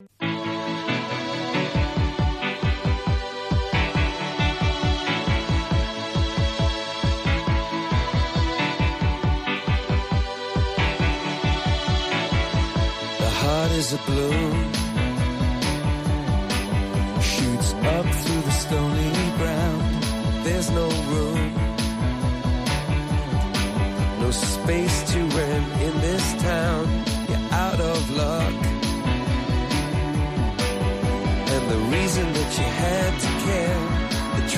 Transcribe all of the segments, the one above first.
The heart is a balloon. Shoots up through the stony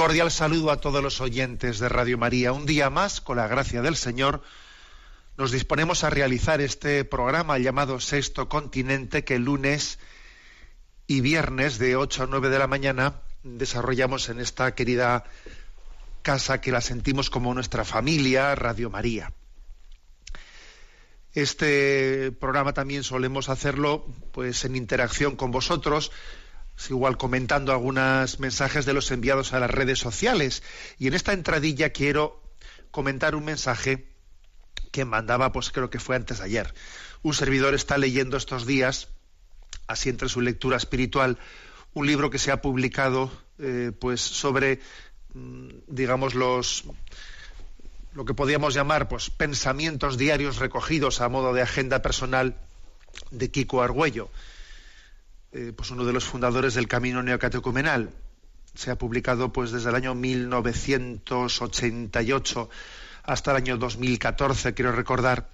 cordial saludo a todos los oyentes de Radio María. Un día más, con la gracia del Señor, nos disponemos a realizar este programa llamado Sexto Continente que lunes y viernes de 8 a 9 de la mañana desarrollamos en esta querida casa que la sentimos como nuestra familia, Radio María. Este programa también solemos hacerlo pues en interacción con vosotros, igual comentando algunos mensajes de los enviados a las redes sociales. Y en esta entradilla quiero comentar un mensaje que mandaba, pues creo que fue antes de ayer. Un servidor está leyendo estos días, así entre su lectura espiritual, un libro que se ha publicado, eh, pues sobre, mm, digamos, los lo que podríamos llamar, pues, pensamientos diarios recogidos a modo de agenda personal de Kiko Argüello, eh, pues uno de los fundadores del Camino Neocatecumenal. Se ha publicado, pues, desde el año 1988 hasta el año 2014, quiero recordar,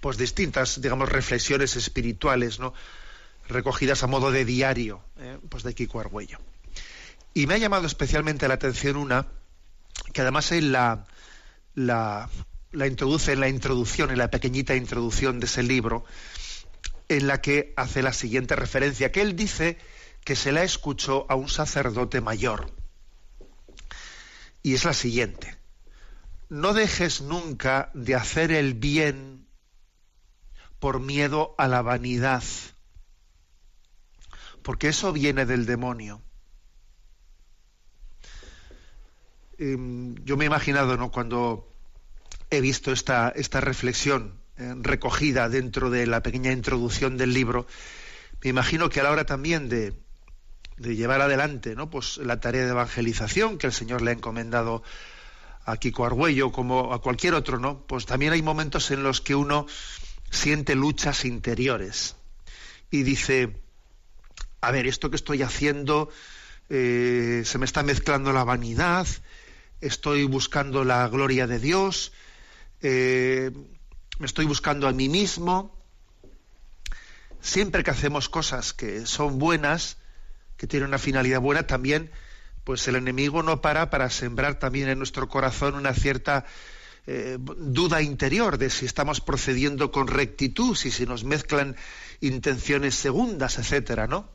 pues distintas, digamos, reflexiones espirituales, ¿no? recogidas a modo de diario, ¿eh? pues de Kiko Argüello. Y me ha llamado especialmente la atención una, que además él la, la, la introduce en la introducción, en la pequeñita introducción de ese libro, en la que hace la siguiente referencia, que él dice que se la escuchó a un sacerdote mayor. Y es la siguiente no dejes nunca de hacer el bien por miedo a la vanidad, porque eso viene del demonio. Eh, yo me he imaginado, ¿no? Cuando he visto esta, esta reflexión recogida dentro de la pequeña introducción del libro, me imagino que a la hora también de, de llevar adelante, ¿no? Pues la tarea de evangelización que el Señor le ha encomendado a Kiko Argüello como a cualquier otro, ¿no? Pues también hay momentos en los que uno siente luchas interiores y dice, a ver, esto que estoy haciendo, eh, se me está mezclando la vanidad, estoy buscando la gloria de Dios, eh, me estoy buscando a mí mismo. Siempre que hacemos cosas que son buenas, que tienen una finalidad buena, también pues el enemigo no para para sembrar también en nuestro corazón una cierta eh, duda interior de si estamos procediendo con rectitud, si se nos mezclan intenciones segundas, etcétera, ¿no?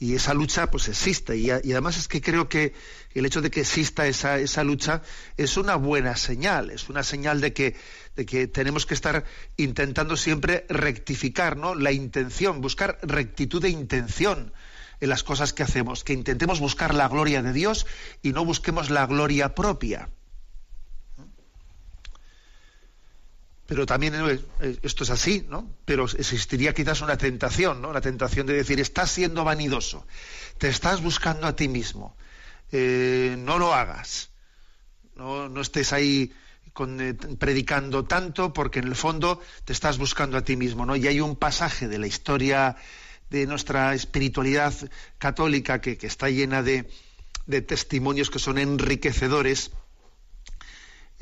Y esa lucha pues existe y, además es que creo que el hecho de que exista esa, esa lucha es una buena señal, es una señal de que, de que tenemos que estar intentando siempre rectificar ¿no? la intención, buscar rectitud de intención en las cosas que hacemos, que intentemos buscar la gloria de Dios y no busquemos la gloria propia. Pero también esto es así, ¿no? Pero existiría quizás una tentación, ¿no? La tentación de decir, estás siendo vanidoso, te estás buscando a ti mismo, eh, no lo hagas, no, no estés ahí eh, predicando tanto porque en el fondo te estás buscando a ti mismo, ¿no? Y hay un pasaje de la historia de nuestra espiritualidad católica que, que está llena de, de, testimonios que son enriquecedores.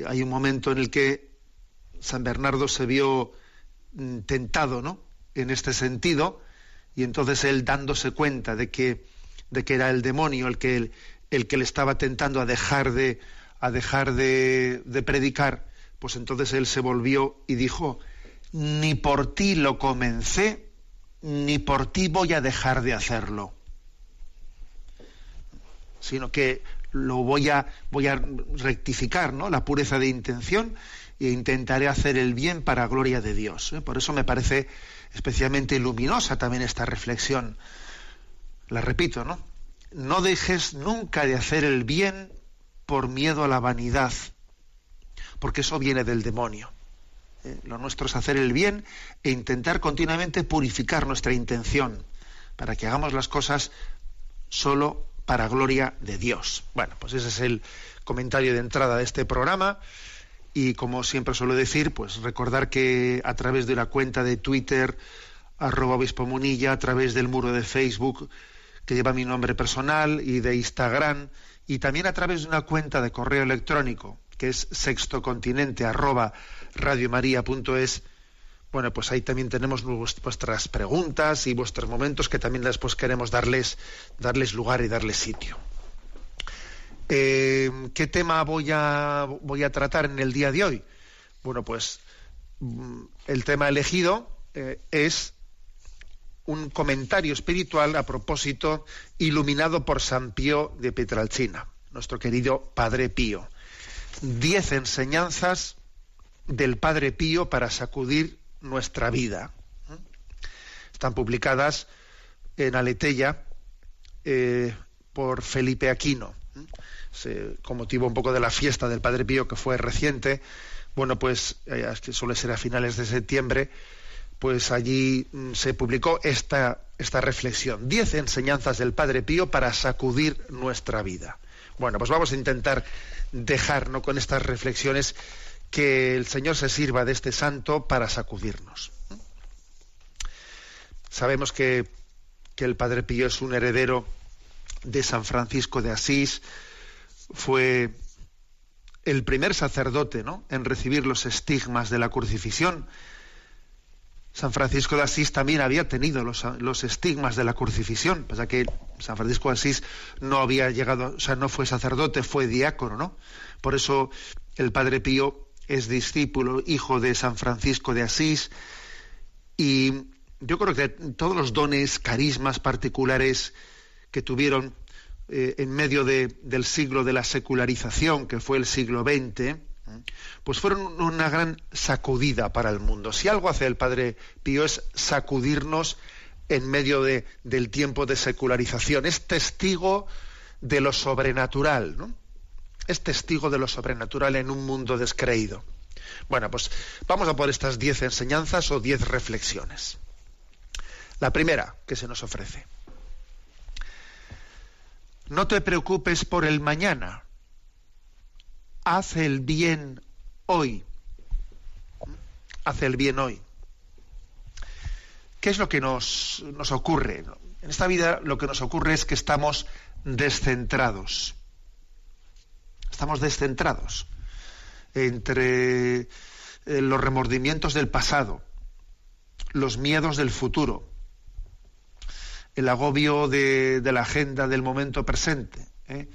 Hay un momento en el que San Bernardo se vio mm, tentado, ¿no? En este sentido, y entonces él dándose cuenta de que, de que era el demonio el que, el, el que le estaba tentando a dejar de, a dejar de, de predicar, pues entonces él se volvió y dijo ni por ti lo comencé, ni por ti voy a dejar de hacerlo. Sino que lo voy a, voy a rectificar, ¿no? La pureza de intención e intentaré hacer el bien para gloria de Dios. ¿eh? Por eso me parece especialmente luminosa también esta reflexión. La repito, ¿no? No dejes nunca de hacer el bien por miedo a la vanidad, porque eso viene del demonio. ¿eh? Lo nuestro es hacer el bien e intentar continuamente purificar nuestra intención para que hagamos las cosas solo para gloria de Dios. Bueno, pues ese es el comentario de entrada de este programa. Y como siempre suelo decir, pues recordar que a través de la cuenta de Twitter, arroba obispo munilla, a través del muro de Facebook que lleva mi nombre personal y de Instagram, y también a través de una cuenta de correo electrónico que es sextocontinente arroba radiomaria.es, bueno, pues ahí también tenemos vuestras preguntas y vuestros momentos que también después queremos darles, darles lugar y darles sitio. Eh, ¿Qué tema voy a, voy a tratar en el día de hoy? Bueno, pues mm, el tema elegido eh, es un comentario espiritual a propósito iluminado por San Pío de Petralcina, nuestro querido Padre Pío. Diez enseñanzas del Padre Pío para sacudir nuestra vida. Están publicadas en Aleteya eh, por Felipe Aquino con motivo un poco de la fiesta del Padre Pío que fue reciente, bueno, pues eh, que suele ser a finales de septiembre, pues allí mm, se publicó esta, esta reflexión, diez enseñanzas del Padre Pío para sacudir nuestra vida. Bueno, pues vamos a intentar dejar con estas reflexiones que el Señor se sirva de este santo para sacudirnos. Sabemos que, que el Padre Pío es un heredero de San Francisco de Asís, fue el primer sacerdote ¿no? en recibir los estigmas de la crucifixión. San Francisco de Asís también había tenido los, estigmas de la crucifixión, pasa que San Francisco de Asís no había llegado, o sea, no fue sacerdote, fue diácono, ¿no? Por eso el Padre Pío es discípulo, hijo de San Francisco de Asís, y yo creo que todos los dones, carismas particulares que tuvieron eh, en medio del siglo de la secularización, que fue el siglo XX, pues fueron una gran sacudida para el mundo. Si algo hace el Padre Pío es sacudirnos en medio de, del tiempo de secularización. Es testigo de lo sobrenatural. Es testigo de lo sobrenatural en un mundo descreído. Bueno, pues vamos a por estas diez enseñanzas o diez reflexiones. La primera que se nos ofrece. No te preocupes por el mañana. Haz el bien hoy. Haz el bien hoy. ¿Qué es lo que nos, nos ocurre? En esta vida lo que nos ocurre es que estamos descentrados. Estamos descentrados entre eh, los remordimientos del pasado, los miedos del futuro, el agobio de, la agenda del momento presente. ¿eh?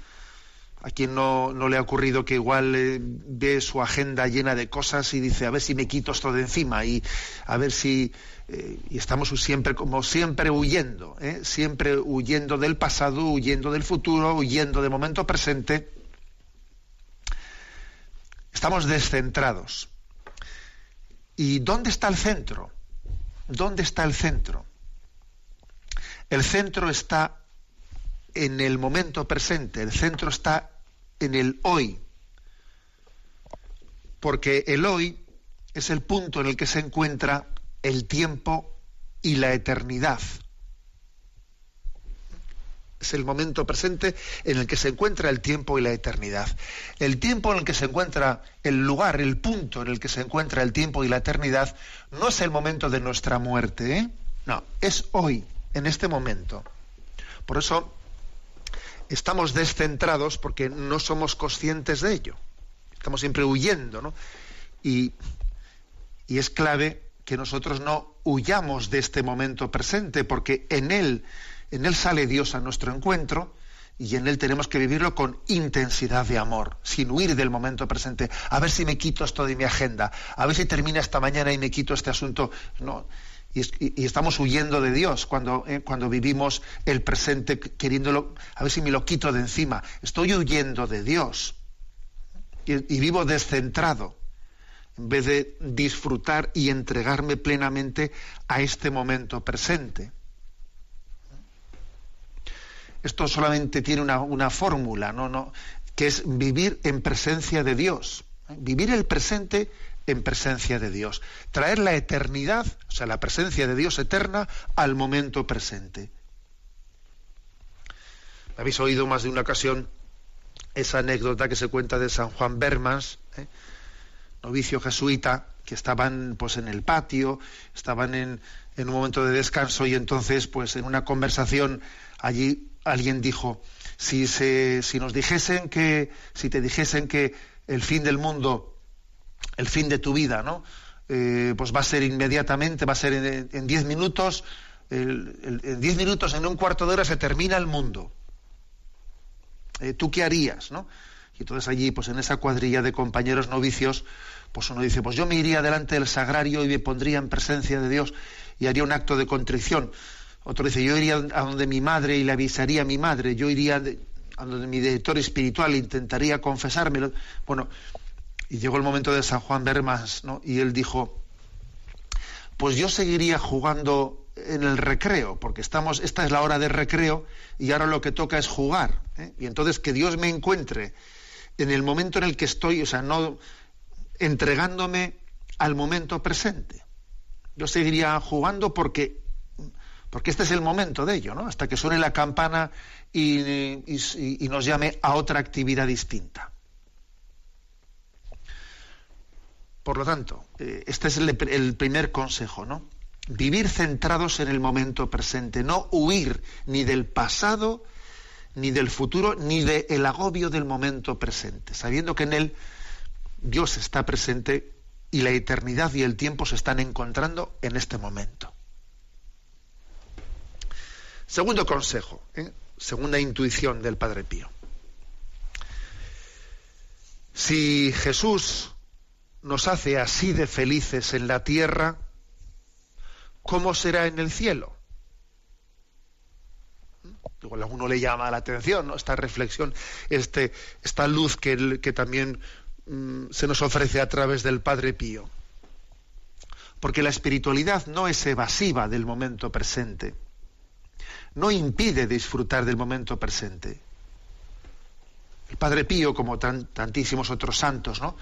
A quien no, le ha ocurrido que igual eh, ve su agenda llena de cosas y dice, a ver si me quito esto de encima y a ver si... Eh, y estamos siempre, como siempre, huyendo, siempre huyendo del pasado, huyendo del futuro, huyendo del momento presente. Estamos descentrados. ¿Y dónde está el centro? ¿Dónde está el centro? El centro está en el momento presente, el centro está en el hoy, porque el hoy es el punto en el que se encuentra el tiempo y la eternidad. Es el momento presente en el que se encuentra el tiempo y la eternidad. El tiempo en el que se encuentra el lugar, el punto en el que se encuentra el tiempo y la eternidad, no es el momento de nuestra muerte, ¿eh? no, es hoy en este momento. Por eso estamos descentrados porque no somos conscientes de ello. Estamos siempre huyendo, ¿no? Y, y es clave que nosotros no huyamos de este momento presente, porque en él, en él sale Dios a nuestro encuentro y en él tenemos que vivirlo con intensidad de amor, sin huir del momento presente. A ver si me quito esto de mi agenda, a ver si termina esta mañana y me quito este asunto. No. Y, estamos huyendo de Dios cuando, eh, cuando vivimos el presente queriéndolo, a ver si me lo quito de encima. Estoy huyendo de Dios y vivo descentrado en vez de disfrutar y entregarme plenamente a este momento presente. Esto solamente tiene una, fórmula, ¿no? ¿no? que es vivir en presencia de Dios. Vivir el presente en presencia de Dios. Traer la eternidad, o sea, la presencia de Dios eterna, al momento presente. Habéis oído más de una ocasión esa anécdota que se cuenta de San Juan Bermans, ¿eh? novicio jesuita, que estaban pues en el patio, estaban en, en un momento de descanso y entonces pues en una conversación allí alguien dijo, si, se, si nos dijesen que, si te dijesen que el fin del mundo, el fin de tu vida, ¿no? Eh, pues va a ser inmediatamente, va a ser en diez minutos, en diez minutos, en un cuarto de hora se termina el mundo. Eh, ¿Tú qué harías, no? Y entonces allí, pues en esa cuadrilla de compañeros novicios, pues uno dice, pues yo me iría delante del sagrario y me pondría en presencia de Dios y haría un acto de contrición. Otro dice, yo iría a donde mi madre y le avisaría a mi madre, yo iría a donde mi director espiritual intentaría confesármelo. Bueno, y llegó el momento de San Juan Bermas, ¿no? Y él dijo, pues yo seguiría jugando en el recreo, porque estamos, esta es la hora de recreo y ahora lo que toca es jugar. ¿eh? Y entonces que Dios me encuentre en el momento en el que estoy, o sea, no entregándome al momento presente. Yo seguiría jugando porque porque este es el momento de ello, ¿no? Hasta que suene la campana y, nos llame a otra actividad distinta. Por lo tanto, eh, este es el, primer consejo, ¿no? Vivir centrados en el momento presente, no huir ni del pasado, ni del futuro, ni del agobio del momento presente, sabiendo que en él Dios está presente y la eternidad y el tiempo se están encontrando en este momento. Segundo consejo, ¿eh? segunda intuición del Padre Pío. Si Jesús nos hace así de felices en la tierra, ¿cómo será en el cielo? Igual a uno le llama la atención ¿no? esta reflexión, este, esta luz que, también mm, se nos ofrece a través del Padre Pío. Porque la espiritualidad no es evasiva del momento presente no impide disfrutar del momento presente. El Padre Pío, como tantísimos otros santos, ¿no?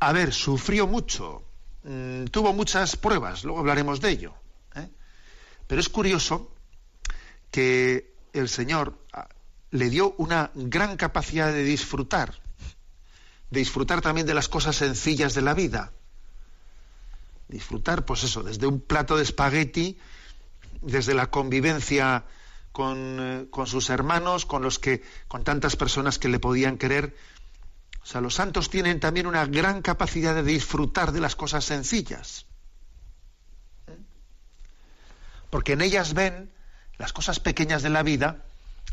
A ver, sufrió mucho, mm, tuvo muchas pruebas, luego hablaremos de ello. ¿eh? Pero es curioso que el Señor ah, le dio una gran capacidad de disfrutar, de disfrutar también de las cosas sencillas de la vida. Disfrutar, pues eso, desde un plato de espagueti desde la convivencia eh, con, sus hermanos, con los que, con tantas personas que le podían querer. O sea, los santos tienen también una gran capacidad de disfrutar de las cosas sencillas. Porque en ellas ven las cosas pequeñas de la vida,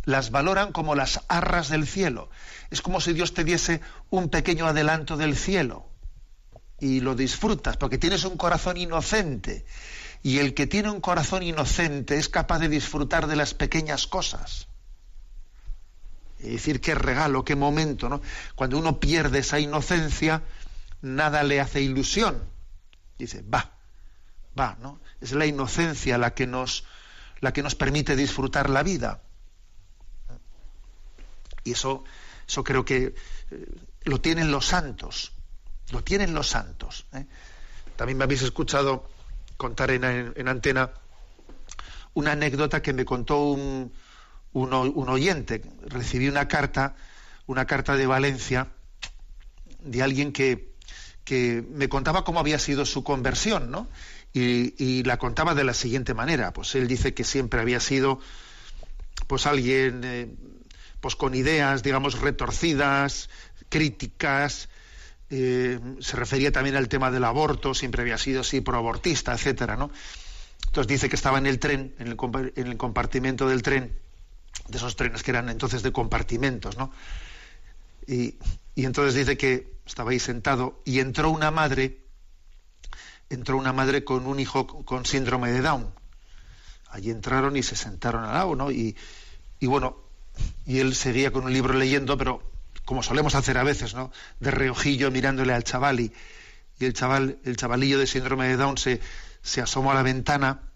las valoran como las arras del cielo. Es como si Dios te diese un pequeño adelanto del cielo y lo disfrutas porque tienes un corazón inocente y el que tiene un corazón inocente es capaz de disfrutar de las pequeñas cosas. Y decir qué regalo, qué momento, ¿no? Cuando uno pierde esa inocencia, nada le hace ilusión. Dice, va, va, ¿no? Es la inocencia la que nos, la que nos permite disfrutar la vida. Y eso, eso creo que eh, lo tienen los santos, lo tienen los santos. ¿eh? También me habéis escuchado contar en, antena una anécdota que me contó un, un, oyente. Recibí una carta, una carta de Valencia de alguien que, que me contaba cómo había sido su conversión, ¿no? Y, la contaba de la siguiente manera. Pues él dice que siempre había sido pues alguien eh, pues con ideas, digamos, retorcidas, críticas, eh, se refería también al tema del aborto, siempre había sido así proabortista, etcétera, ¿no? Entonces dice que estaba en el tren, en el, compartimento del tren, de esos trenes que eran entonces de compartimentos, ¿no? Y, y entonces dice que estaba ahí sentado y entró una madre, entró una madre con un hijo con síndrome de Down. Allí entraron y se sentaron al lado, ¿no? Y, y bueno, y él seguía con un libro leyendo, pero como solemos hacer a veces, ¿no? De reojillo mirándole al chaval y, y el chaval, el chavalillo de síndrome de Down se, se asomó a la ventana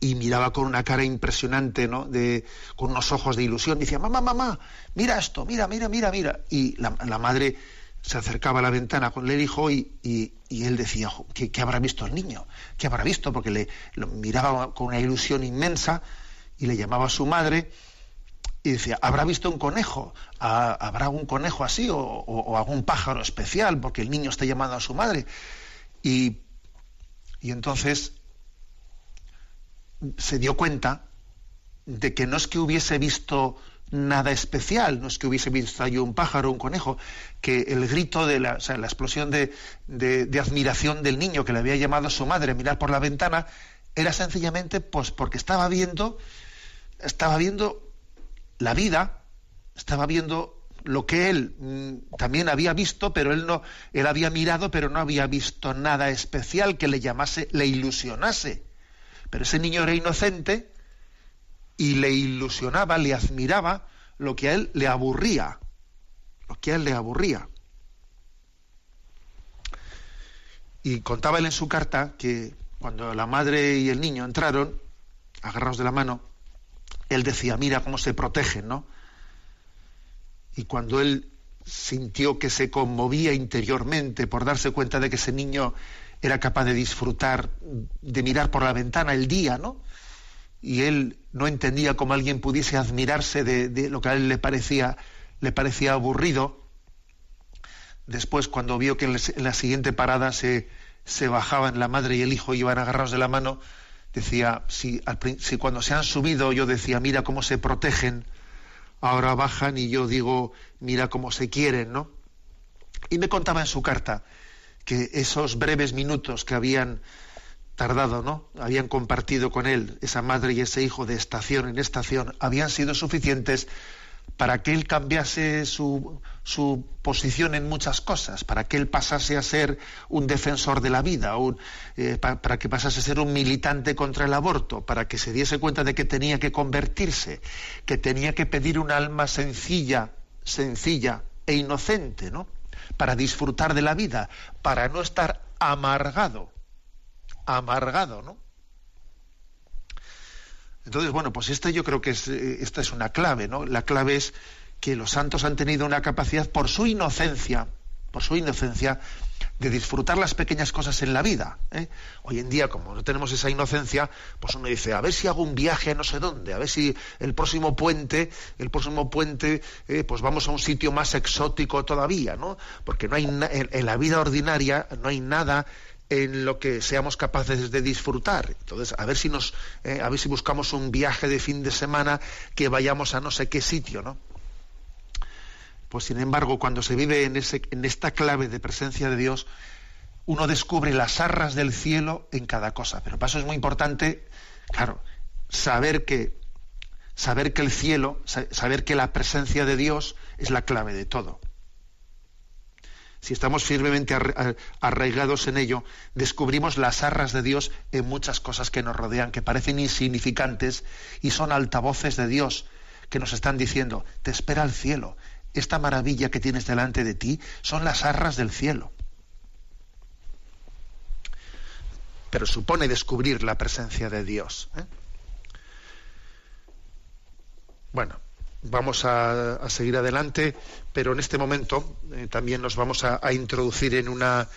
y miraba con una cara impresionante, ¿no? De, con unos ojos de ilusión. Decía, mamá, mamá, mira esto, mira, mira, mira, mira. Y la, madre se acercaba a la ventana con el hijo y, y, él decía, ¿qué, ¿qué, habrá visto el niño? ¿Qué habrá visto? Porque le miraba con una ilusión inmensa y le llamaba a su madre y decía, ¿habrá visto un conejo? ¿Habrá un conejo así o, o, algún pájaro especial? Porque el niño está llamando a su madre. Y, y entonces se dio cuenta de que no es que hubiese visto nada especial, no es que hubiese visto yo un pájaro, un conejo, que el grito de la, o sea, la explosión de, de, admiración del niño que le había llamado a su madre a mirar por la ventana, era sencillamente pues porque estaba viendo, estaba viendo la vida, estaba viendo lo que él mm, también había visto, pero él no, él había mirado, pero no había visto nada especial que le llamase, le ilusionase. Pero ese niño era inocente y le ilusionaba, le admiraba lo que a él le aburría, lo que a él le aburría. Y contaba él en su carta que cuando la madre y el niño entraron, agarrados de la mano, él decía, mira cómo se protegen, ¿no? Y cuando él sintió que se conmovía interiormente por darse cuenta de que ese niño era capaz de disfrutar, de mirar por la ventana el día, ¿no? Y él no entendía cómo alguien pudiese admirarse de, lo que a él le parecía, le parecía aburrido. Después, cuando vio que en la siguiente parada se, se bajaban la madre y el hijo iban agarrados de la mano, decía, si, si cuando se han subido yo decía, mira cómo se protegen, ahora bajan y yo digo, mira cómo se quieren, ¿no? Y me contaba en su carta que esos breves minutos que habían tardado, ¿no? Habían compartido con él, esa madre y ese hijo de estación en estación, habían sido suficientes para que él cambiase su, su posición en muchas cosas, para que él pasase a ser un defensor de la vida, un, eh, para que pasase a ser un militante contra el aborto, para que se diese cuenta de que tenía que convertirse, que tenía que pedir un alma sencilla, sencilla e inocente, ¿no? Para disfrutar de la vida, para no estar amargado, amargado, ¿no? Entonces, bueno, pues esta yo creo que es, eh, esta es una clave, ¿no? La clave es que los santos han tenido una capacidad por su inocencia, por su inocencia, de disfrutar las pequeñas cosas en la vida. ¿eh? Hoy en día, como no tenemos esa inocencia, pues uno dice, a ver si hago un viaje a no sé dónde, a ver si el próximo puente, el próximo puente, eh, pues vamos a un sitio más exótico todavía, ¿no? Porque no hay en, la vida ordinaria no hay nada en lo que seamos capaces de disfrutar. Entonces, a ver si nos, eh, a ver si buscamos un viaje de fin de semana que vayamos a no sé qué sitio, ¿no? Pues sin embargo, cuando se vive en, ese, en esta clave de presencia de Dios, uno descubre las arras del cielo en cada cosa. Pero para eso es muy importante, claro, saber que, saber que el cielo, saber que la presencia de Dios es la clave de todo. Si estamos firmemente arraigados en ello, descubrimos las arras de Dios en muchas cosas que nos rodean, que parecen insignificantes y son altavoces de Dios que nos están diciendo, te espera el cielo, esta maravilla que tienes delante de ti son las arras del cielo. Pero supone descubrir la presencia de Dios. ¿eh? Bueno, vamos a, seguir adelante, pero en este momento eh, también nos vamos a, introducir en una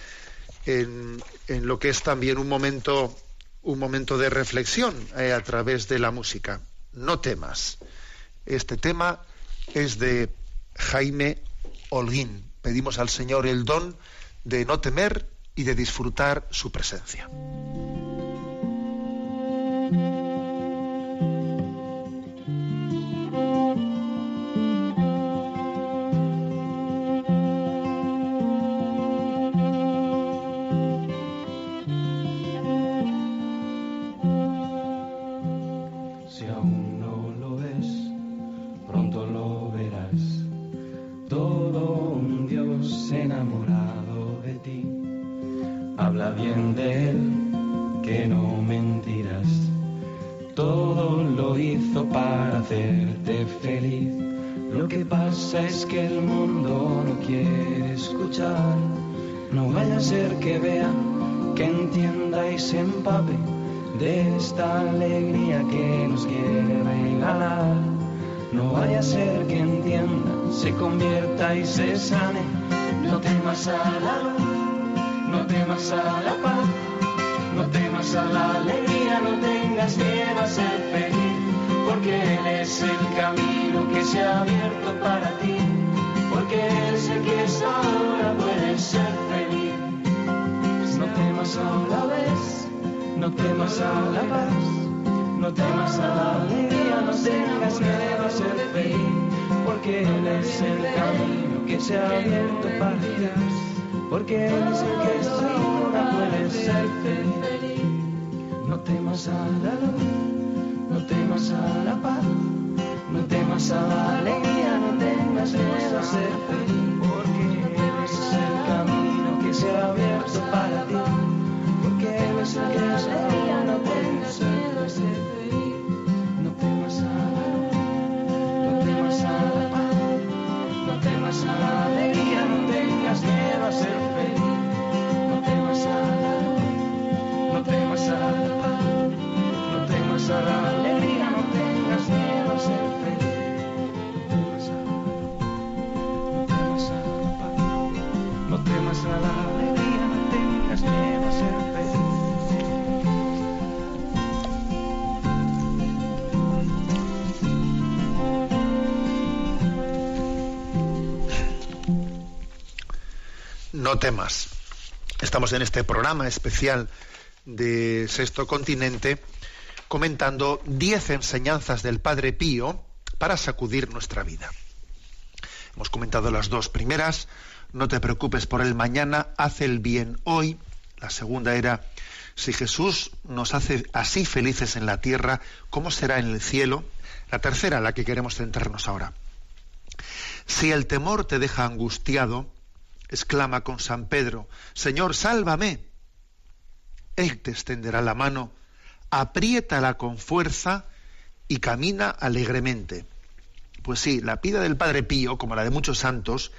en, lo que es también un momento un momento de reflexión eh, a través de la música. No temas. Este tema es de Jaime Holguín. Pedimos al Señor el don de no temer y de disfrutar su presencia. Lo que pasa es que el mundo no quiere escuchar. No vaya a ser que vea, que entienda y se empape de esta alegría que nos quiere regalar. No vaya a ser que entienda, se convierta y se sane. No temas a la luz, no temas a la paz, no temas a la alegría, no tengas miedo a ser feliz, porque Él es el camino que se ha abierto para ti, porque Él el que ahora puedes ser feliz. No temas a la vez, no temas a la paz, no temas a la alegría, no tengas miedo a ser feliz, porque Él es el camino que se ha abierto para ti, porque Él el que es ahora puedes ser feliz. No temas a la luz, no temas a la paz, no temas a la alegría, no tengas miedo a ser feliz, porque Él es el camino que se ha abierto para ti, porque Él es el que es ahora no tengas miedo a ser feliz. No temas a la no temas a la no temas a la alegría, no tengas miedo a ser feliz. No temas a la luz, no temas a la paz, no temas a la alegría, no. No temas. Estamos en este programa especial de Sexto Continente comentando diez enseñanzas del Padre Pío para sacudir nuestra vida. Hemos comentado las dos primeras, no te preocupes por el mañana, haz el bien hoy. La segunda era, si Jesús nos hace así felices en la tierra, ¿cómo será en el cielo? La tercera, la que queremos centrarnos ahora. Si el temor te deja angustiado, exclama con San Pedro, Señor, sálvame. Él te extenderá la mano, apriétala con fuerza y camina alegremente. Pues sí, la vida del Padre Pío, como la de muchos santos,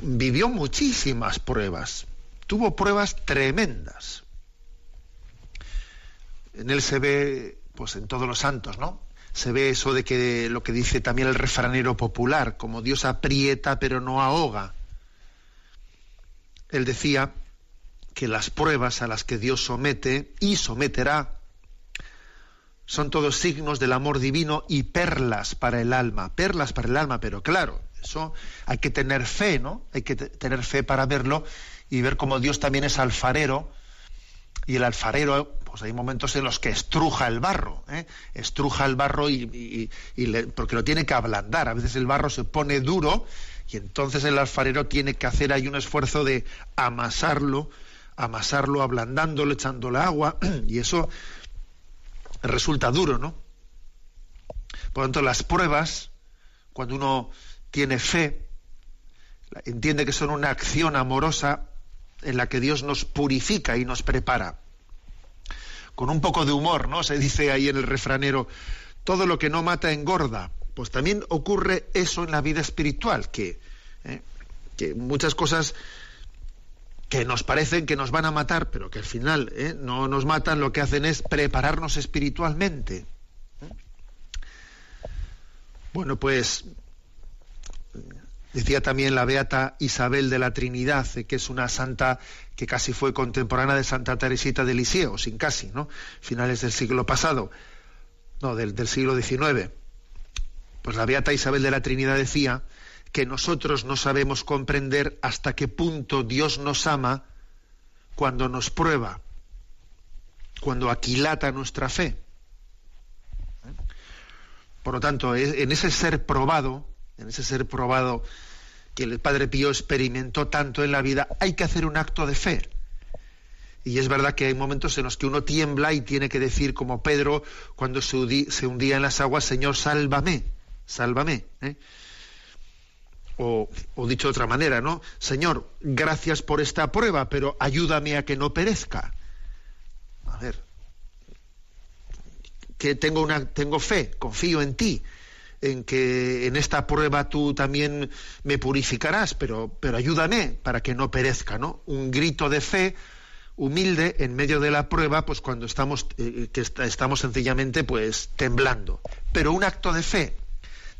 vivió muchísimas pruebas, tuvo pruebas tremendas. En él se ve, pues en todos los santos, ¿no? Se ve eso de que lo que dice también el refranero popular, como Dios aprieta pero no ahoga. Él decía que las pruebas a las que Dios somete y someterá son todos signos del amor divino y perlas para el alma, perlas para el alma, pero claro, eso hay que tener fe, ¿no? Hay que tener fe para verlo y ver cómo Dios también es alfarero y el alfarero, pues hay momentos en los que estruja el barro, ¿eh? estruja el barro y, y- porque lo tiene que ablandar. A veces el barro se pone duro y entonces el alfarero tiene que hacer ahí un esfuerzo de amasarlo, amasarlo, ablandándolo, echándole agua y eso resulta duro, ¿no? Por lo tanto, las pruebas, cuando uno tiene fe, entiende que son una acción amorosa en la que Dios nos purifica y nos prepara. Con un poco de humor, ¿no? Se dice ahí en el refranero, todo lo que no mata engorda. Pues también ocurre eso en la vida espiritual, que, ¿eh? que muchas cosas que nos parecen que nos van a matar, pero que al final ¿eh? no nos matan, lo que hacen es prepararnos espiritualmente. Bueno, pues decía también la beata Isabel de la Trinidad, eh, que es una santa que casi fue contemporánea de Santa Teresita de Lisieux, sin casi, ¿no? Finales del siglo pasado, no, del, del siglo XIX. Pues la beata Isabel de la Trinidad decía que nosotros no sabemos comprender hasta qué punto Dios nos ama cuando nos prueba, cuando aquilata nuestra fe. Por lo tanto, en ese ser probado, en ese ser probado que el Padre Pío experimentó tanto en la vida, hay que hacer un acto de fe. Y es verdad que hay momentos en los que uno tiembla y tiene que decir, como Pedro, cuando se hundía en las aguas, Señor, sálvame, sálvame. ¿eh? O, dicho de otra manera, ¿no? Señor, gracias por esta prueba, pero ayúdame a que no perezca. ver, que tengo una tengo fe, confío en ti, en que en esta prueba tú también me purificarás, pero, pero ayúdame para que no perezca, ¿no? Un grito de fe humilde en medio de la prueba, pues cuando estamos, eh, que estamos sencillamente pues temblando. Pero un acto de fe,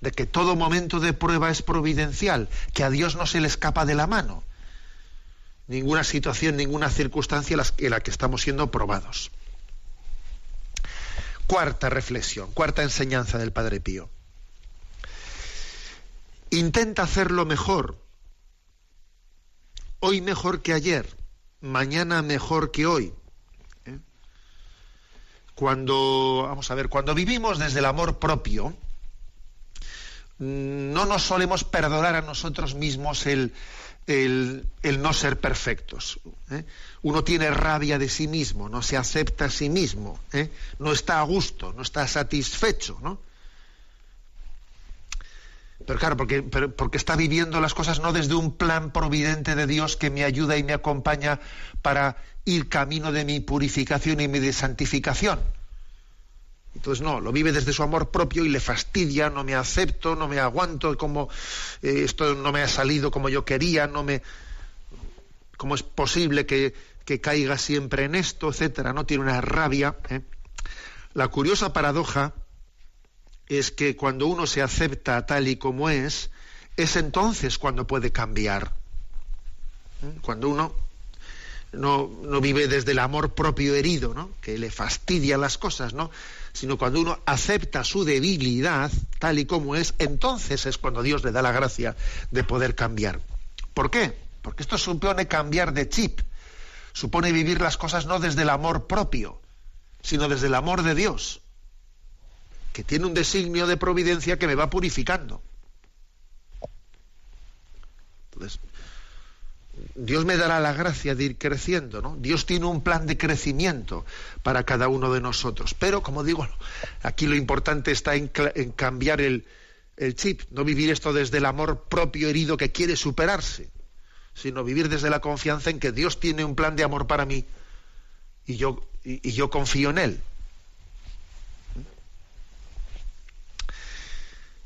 de que todo momento de prueba es providencial, que a Dios no se le escapa de la mano. Ninguna situación, ninguna circunstancia en la que estamos siendo probados. Cuarta reflexión, cuarta enseñanza del Padre Pío. Intenta hacerlo mejor. Hoy mejor que ayer, mañana mejor que hoy. ¿eh? Cuando, vamos a ver, cuando vivimos desde el amor propio, no nos solemos perdonar a nosotros mismos el, el, no ser perfectos. ¿eh? Uno tiene rabia de sí mismo, no se acepta a sí mismo, ¿eh? no está a gusto, no está satisfecho, ¿no? Pero claro, porque, porque está viviendo las cosas no desde un plan providente de Dios que me ayuda y me acompaña para ir camino de mi purificación y mi santificación. Entonces no, lo vive desde su amor propio y le fastidia, no me acepto, no me aguanto, como eh, esto no me ha salido como yo quería, no me cómo es posible que, que caiga siempre en esto, etcétera, no tiene una rabia. ¿eh? La curiosa paradoja es que cuando uno se acepta tal y como es, es entonces cuando puede cambiar. ¿Mm? Cuando uno no, vive desde el amor propio herido, ¿no? que le fastidia las cosas, ¿no? Sino cuando uno acepta su debilidad tal y como es, entonces es cuando Dios le da la gracia de poder cambiar. ¿Por qué? Porque esto supone cambiar de chip, supone vivir las cosas no desde el amor propio, sino desde el amor de Dios que tiene un designio de providencia que me va purificando. Entonces, Dios me dará la gracia de ir creciendo, ¿no? Dios tiene un plan de crecimiento para cada uno de nosotros. Pero, como digo, aquí lo importante está en, cambiar el, chip, no vivir esto desde el amor propio herido que quiere superarse, sino vivir desde la confianza en que Dios tiene un plan de amor para mí y yo, y yo confío en Él.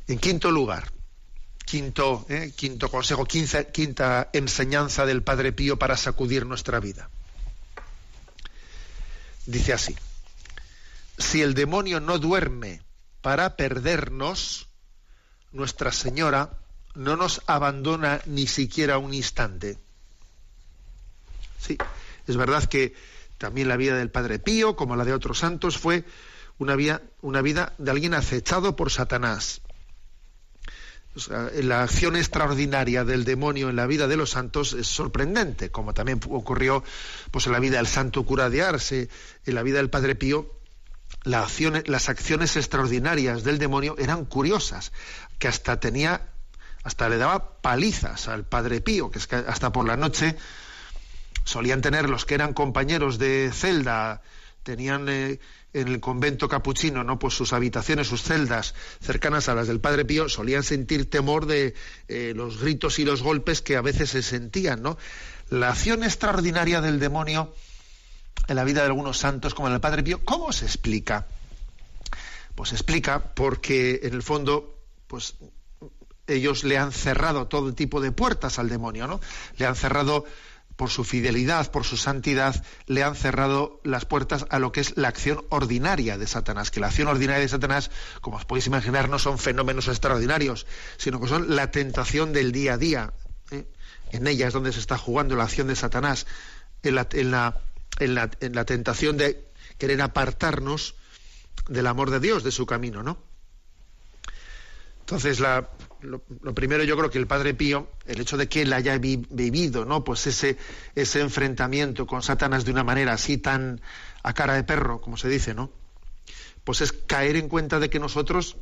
En quinto lugar, quinto, eh, quinto consejo, quinta enseñanza del Padre Pío para sacudir nuestra vida. Dice así, si el demonio no duerme para perdernos, Nuestra Señora no nos abandona ni siquiera un instante. Sí, es verdad que también la vida del Padre Pío, como la de otros santos, fue una vida, una vida de alguien acechado por Satanás la acción extraordinaria del demonio en la vida de los santos es sorprendente, como también ocurrió pues, en la vida del santo cura de Arse, en la vida del Padre Pío, las acciones extraordinarias del demonio eran curiosas, que hasta tenía, hasta le daba palizas al Padre Pío, que es que hasta por la noche solían tener los que eran compañeros de celda, tenían eh, en el convento capuchino, ¿no? Pues sus habitaciones, sus celdas cercanas a las del Padre Pío, solían sentir temor de eh, los gritos y los golpes que a veces se sentían, ¿no? La acción extraordinaria del demonio en la vida de algunos santos, como en el Padre Pío, ¿cómo se explica? Pues se explica porque en el fondo, pues ellos le han cerrado todo tipo de puertas al demonio, ¿no? Le han cerrado por su fidelidad, por su santidad, le han cerrado las puertas a lo que es la acción ordinaria de Satanás. Que la acción ordinaria de Satanás, como os podéis imaginar, no son fenómenos extraordinarios, sino que son la tentación del día a día. ¿eh? En ella es donde se está jugando la acción de Satanás, en la, en la, en la, en la tentación de querer apartarnos del amor de Dios, de su camino, ¿no? Entonces, la, lo, primero yo creo que el Padre Pío, el hecho de que él haya vivido, ¿no? Pues ese, ese enfrentamiento con Satanás de una manera así tan a cara de perro, como se dice, ¿no? Pues es caer en cuenta de que nosotros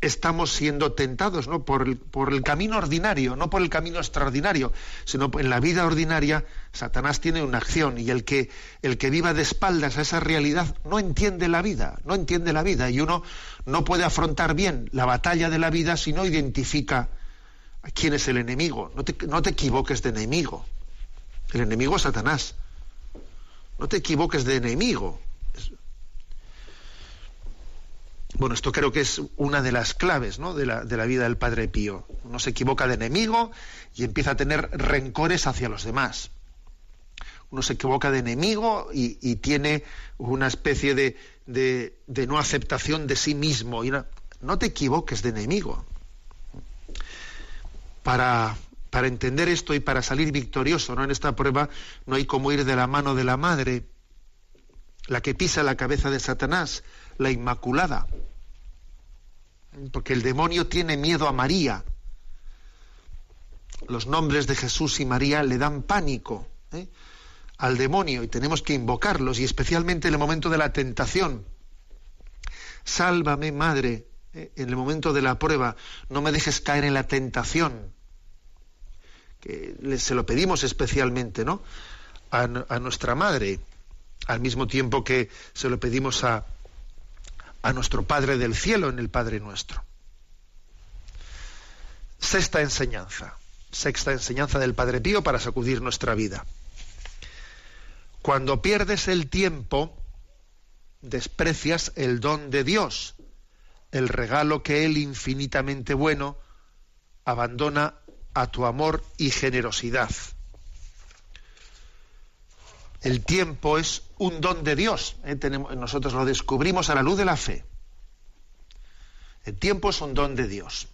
estamos siendo tentados ¿no? por, el, camino ordinario, no por el camino extraordinario, sino en la vida ordinaria Satanás tiene una acción y el que, el que viva de espaldas a esa realidad no entiende la vida, no entiende la vida y uno no puede afrontar bien la batalla de la vida si no identifica a quién es el enemigo. No te, no te equivoques de enemigo. El enemigo es Satanás. No te equivoques de enemigo. Bueno, esto creo que es una de las claves ¿no? de, la, de la vida del Padre Pío. Uno se equivoca de enemigo y empieza a tener rencores hacia los demás. Uno se equivoca de enemigo y, tiene una especie de, de, no aceptación de sí mismo. No te equivoques de enemigo. Para, para entender esto y para salir victorioso ¿no? en esta prueba, no hay como ir de la mano de la madre, la que pisa la cabeza de Satanás, la Inmaculada. Porque el demonio tiene miedo a María. Los nombres de Jesús y María le dan pánico ¿eh? al demonio y tenemos que invocarlos y especialmente en el momento de la tentación. Sálvame, Madre, ¿eh? en el momento de la prueba. No me dejes caer en la tentación que se lo pedimos especialmente ¿no? a, a, nuestra madre, al mismo tiempo que se lo pedimos a, a nuestro Padre del Cielo en el Padre nuestro. Sexta enseñanza, sexta enseñanza del Padre Pío para sacudir nuestra vida. Cuando pierdes el tiempo, desprecias el don de Dios, el regalo que Él infinitamente bueno abandona a tu amor y generosidad. El tiempo es un don de Dios. ¿eh? Nosotros lo descubrimos a la luz de la fe. El tiempo es un don de Dios.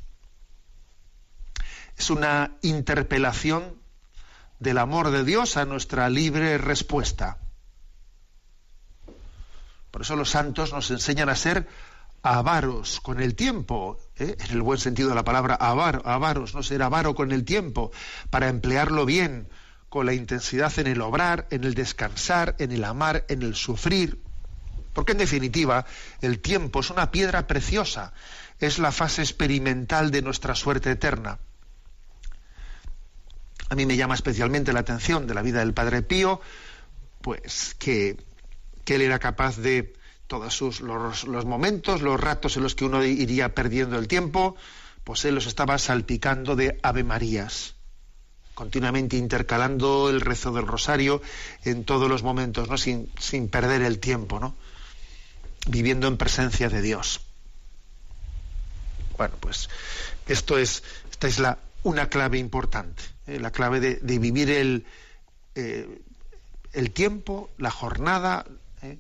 Es una interpelación del amor de Dios a nuestra libre respuesta. Por eso los santos nos enseñan a ser avaros con el tiempo, ¿eh? en el buen sentido de la palabra avar, avaros, no ser avaro con el tiempo, para emplearlo bien, la intensidad en el obrar, en el descansar, en el amar, en el sufrir. Porque en definitiva, el tiempo es una piedra preciosa, es la fase experimental de nuestra suerte eterna. A mí me llama especialmente la atención de la vida del Padre Pío, pues que, que él era capaz de todos sus, los, los, momentos, los ratos en los que uno iría perdiendo el tiempo, pues él los estaba salpicando de Ave Marías, continuamente intercalando el rezo del rosario en todos los momentos, ¿no? sin, sin perder el tiempo, ¿no? viviendo en presencia de Dios. Bueno, pues esto es, esta es la, una clave importante, ¿eh? la clave de, de vivir el, eh, el tiempo, la jornada, ¿eh?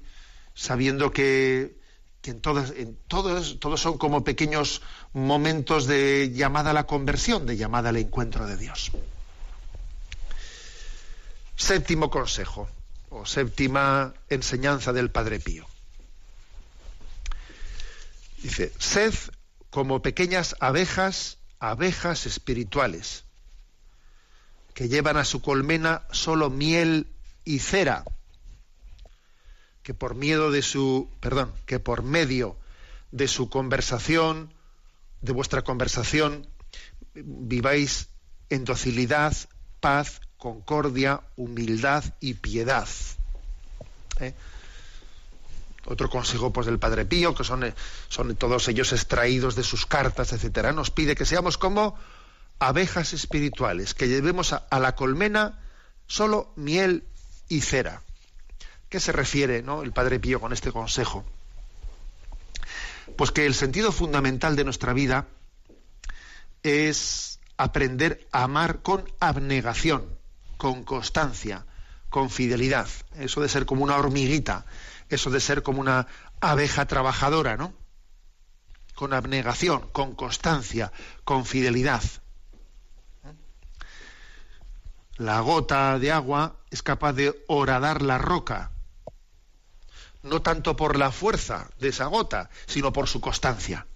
sabiendo que, que en, todas, en todos, todos son como pequeños momentos de llamada a la conversión, de llamada al encuentro de Dios. Séptimo consejo, o séptima enseñanza del Padre Pío. Dice, sed como pequeñas abejas, abejas espirituales, que llevan a su colmena solo miel y cera, que por miedo de su, perdón, que por medio de su conversación, de vuestra conversación, viváis en docilidad, paz, concordia, humildad y piedad. ¿Eh? Otro consejo pues del Padre Pío, que son, son todos ellos extraídos de sus cartas, etcétera, nos pide que seamos como abejas espirituales, que llevemos a, a la colmena solo miel y cera. ¿Qué se refiere ¿no? el Padre Pío con este consejo? Pues que el sentido fundamental de nuestra vida es aprender a amar con abnegación, con constancia, con fidelidad. Eso de ser como una hormiguita, eso de ser como una abeja trabajadora, ¿no? Con abnegación, con constancia, con fidelidad. La gota de agua es capaz de horadar la roca, no tanto por la fuerza de esa gota, sino por su constancia.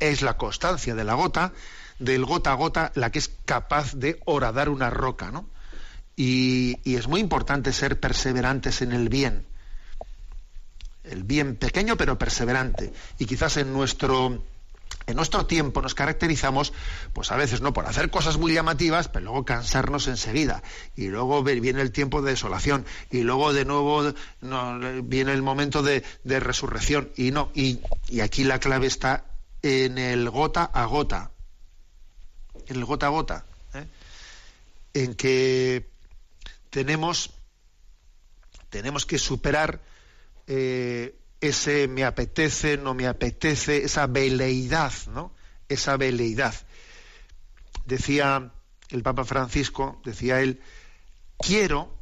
Es la constancia de la gota, del gota a gota, la que es capaz de horadar una roca, ¿no? Y, es muy importante ser perseverantes en el bien. El bien pequeño pero perseverante. Y quizás en nuestro, en nuestro tiempo nos caracterizamos, pues a veces no por hacer cosas muy llamativas, pero luego cansarnos enseguida. Y luego viene el tiempo de desolación. Y luego de nuevo no, viene el momento de, resurrección. Y no, y aquí la clave está en el gota a gota. En el gota a gota. ¿eh? En que tenemos, tenemos que superar eh, ese me apetece, no me apetece, esa veleidad, ¿no? Esa veleidad. Decía el Papa Francisco, decía él, quiero,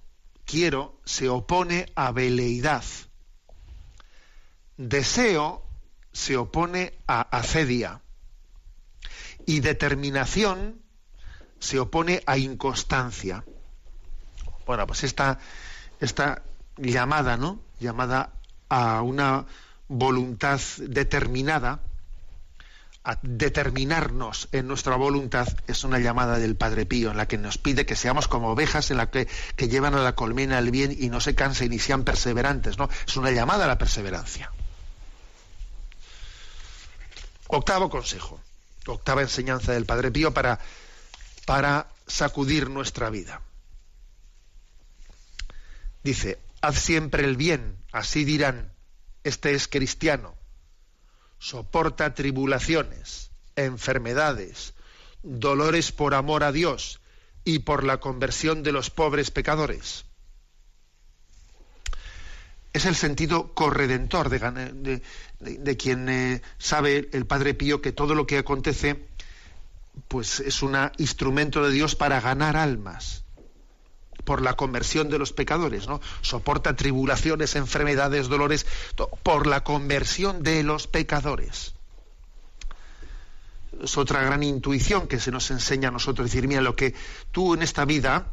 quiero, se opone a veleidad. Deseo se opone a acedia. Y determinación se opone a inconstancia. Bueno, pues esta, esta llamada, ¿no? Llamada a una voluntad determinada, a determinarnos en nuestra voluntad, es una llamada del Padre Pío, en la que nos pide que seamos como ovejas en la que, que llevan a la colmena el bien y no se cansen y sean perseverantes, ¿no? Es una llamada a la perseverancia. Octavo consejo, octava enseñanza del Padre Pío para, para sacudir nuestra vida. Dice, haz siempre el bien, así dirán, este es cristiano, soporta tribulaciones, enfermedades, dolores por amor a Dios y por la conversión de los pobres pecadores. Es el sentido corredentor de, de, quien eh, sabe el Padre Pío que todo lo que acontece pues es un instrumento de Dios para ganar almas por la conversión de los pecadores, ¿no? Soporta tribulaciones, enfermedades, dolores, por la conversión de los pecadores. Es otra gran intuición que se nos enseña a nosotros, decir, mira, lo que tú en esta vida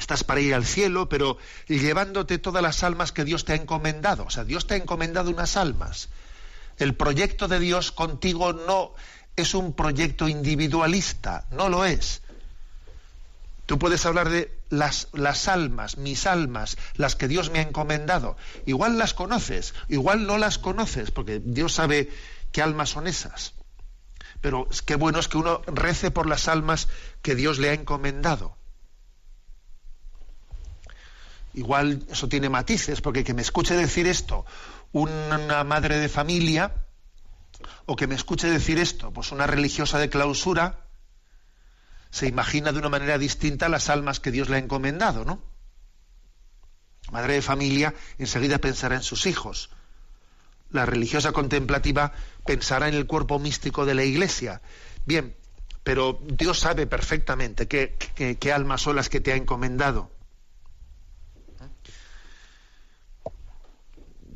estás para ir al cielo, pero llevándote todas las almas que Dios te ha encomendado. O sea, Dios te ha encomendado unas almas. El proyecto de Dios contigo no es un proyecto individualista, no lo es. Tú puedes hablar de las, las, almas, mis almas, las que Dios me ha encomendado. Igual las conoces, igual no las conoces, porque Dios sabe qué almas son esas. Pero qué bueno es que uno rece por las almas que Dios le ha encomendado. Igual eso tiene matices, porque que me escuche decir esto una madre de familia, o que me escuche decir esto, pues una religiosa de clausura, se imagina de una manera distinta las almas que Dios le ha encomendado, ¿no? Madre de familia enseguida pensará en sus hijos. La religiosa contemplativa pensará en el cuerpo místico de la Iglesia. Bien, pero Dios sabe perfectamente qué, qué almas son las que te ha encomendado.